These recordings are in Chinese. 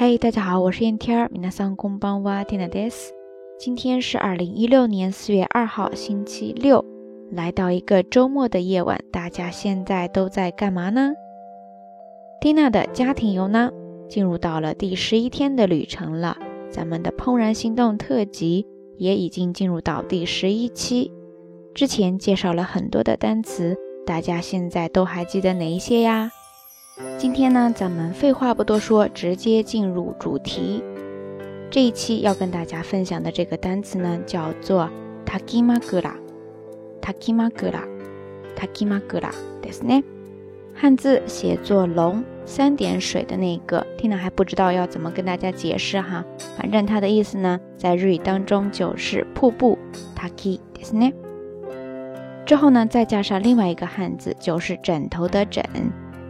嗨，大家好，我是燕天儿，米娜桑工帮哇，蒂娜德斯。今天是二零一六年四月二号，星期六，来到一个周末的夜晚，大家现在都在干嘛呢？蒂娜的家庭游呢，进入到了第十一天的旅程了。咱们的《怦然心动》特辑也已经进入到第十一期，之前介绍了很多的单词，大家现在都还记得哪一些呀？今天呢，咱们废话不多说，直接进入主题。这一期要跟大家分享的这个单词呢，叫做“ takimagura takimagura。。takimagura。ですね。汉字写作“龙”三点水的那个，听了还不知道要怎么跟大家解释哈。反正它的意思呢，在日语当中就是瀑布“ taki ですね。之后呢，再加上另外一个汉字，就是枕头的“枕”。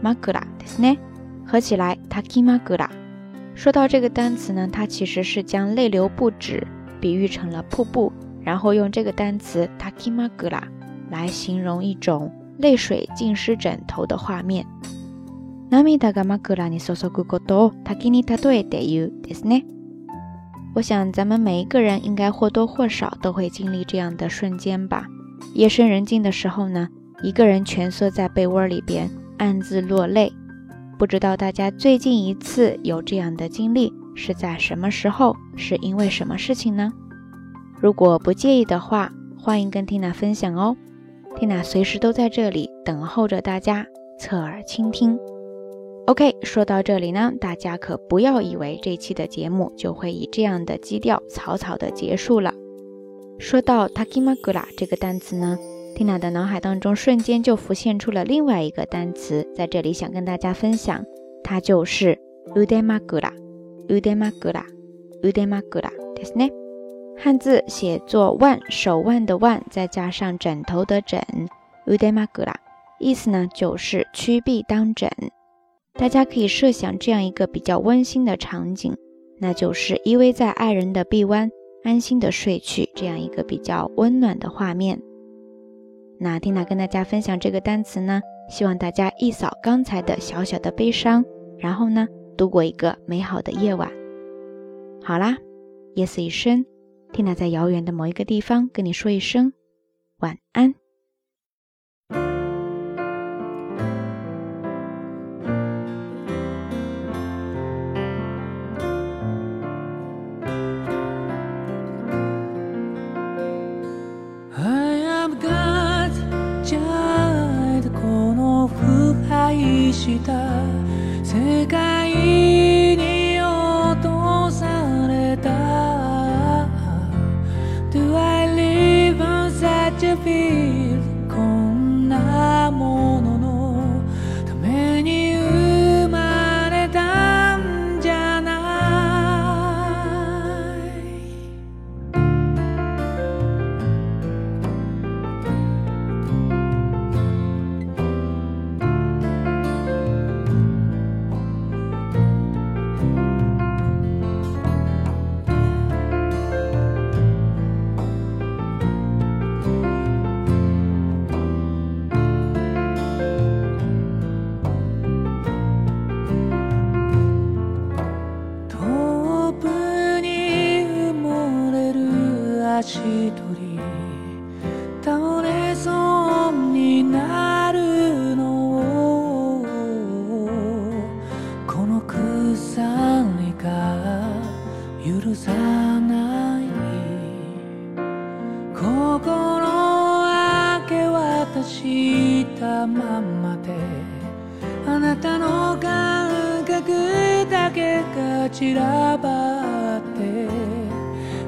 m a k u r a ですね。合起来，taki magura。说到这个单词呢，它其实是将泪流不止比喻成了瀑布，然后用这个单词 taki magura 来形容一种泪水浸湿枕头的画面。namida ga magura k i ni you ですね。我想咱们每一个人应该或多或少都会经历这样的瞬间吧。夜深人静的时候呢，一个人蜷缩在被窝里边。暗自落泪，不知道大家最近一次有这样的经历是在什么时候，是因为什么事情呢？如果不介意的话，欢迎跟缇娜分享哦，缇娜随时都在这里等候着大家侧耳倾听。OK，说到这里呢，大家可不要以为这期的节目就会以这样的基调草草的结束了。说到 Takimagura 这个单词呢？蒂娜的脑海当中瞬间就浮现出了另外一个单词，在这里想跟大家分享，它就是 u d e m a g u r a u d e m a g u r a u d e m a g u r a ですね。汉字写作“腕”，手腕的腕，再加上枕头的枕 u d e m a g u r a 意思呢就是屈臂当枕。大家可以设想这样一个比较温馨的场景，那就是依偎在爱人的臂弯，安心的睡去，这样一个比较温暖的画面。那缇娜跟大家分享这个单词呢，希望大家一扫刚才的小小的悲伤，然后呢度过一个美好的夜晚。好啦，夜色已深，蒂娜在遥远的某一个地方跟你说一声晚安。した世界に落とされた Do I live on such a beat? c たままであなたの感覚だけが散らばって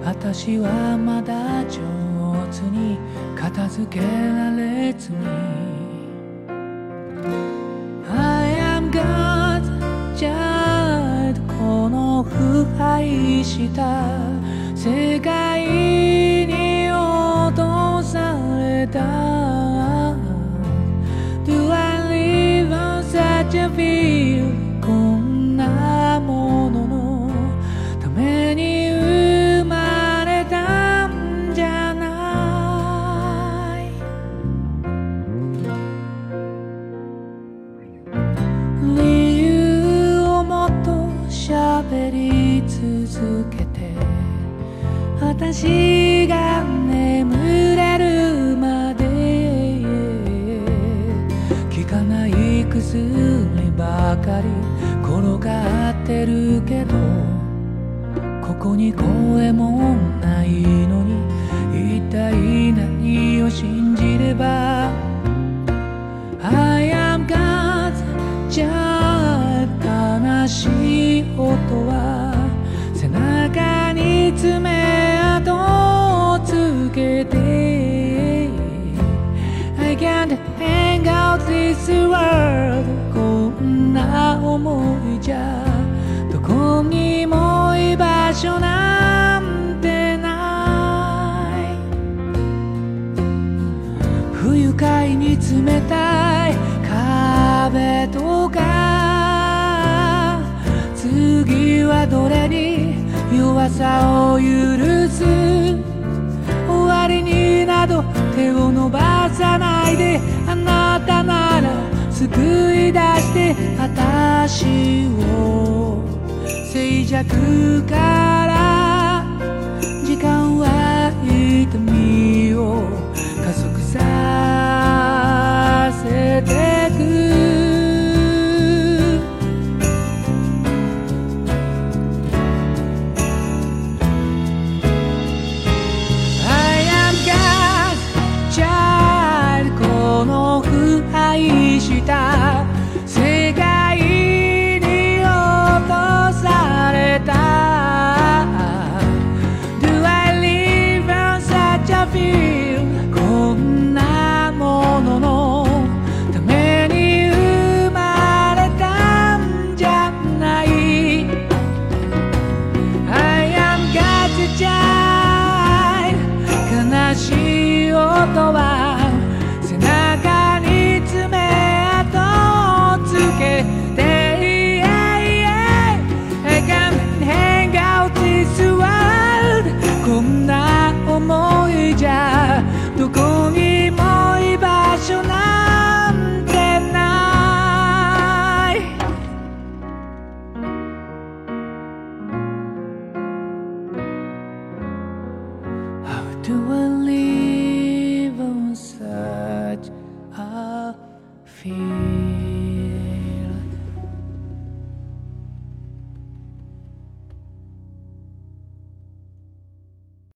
私はまだ上手に片付けられずに I am God's child この腐敗した世界私が眠れるまで聞かない薬ばかり転がってるけどここに声もないのに一体何を信じればこんな思いじゃどこにも居場所なんてない不愉快に冷たい壁とか次はどれに弱さを許す終わりになど手をで私を静寂から時間は痛みを加速させてく I am God d c h i l この腐敗したとは背中に爪痕をつけていえいえ」「hang out this l こんな思いじゃどこにも居場所なんてない o w d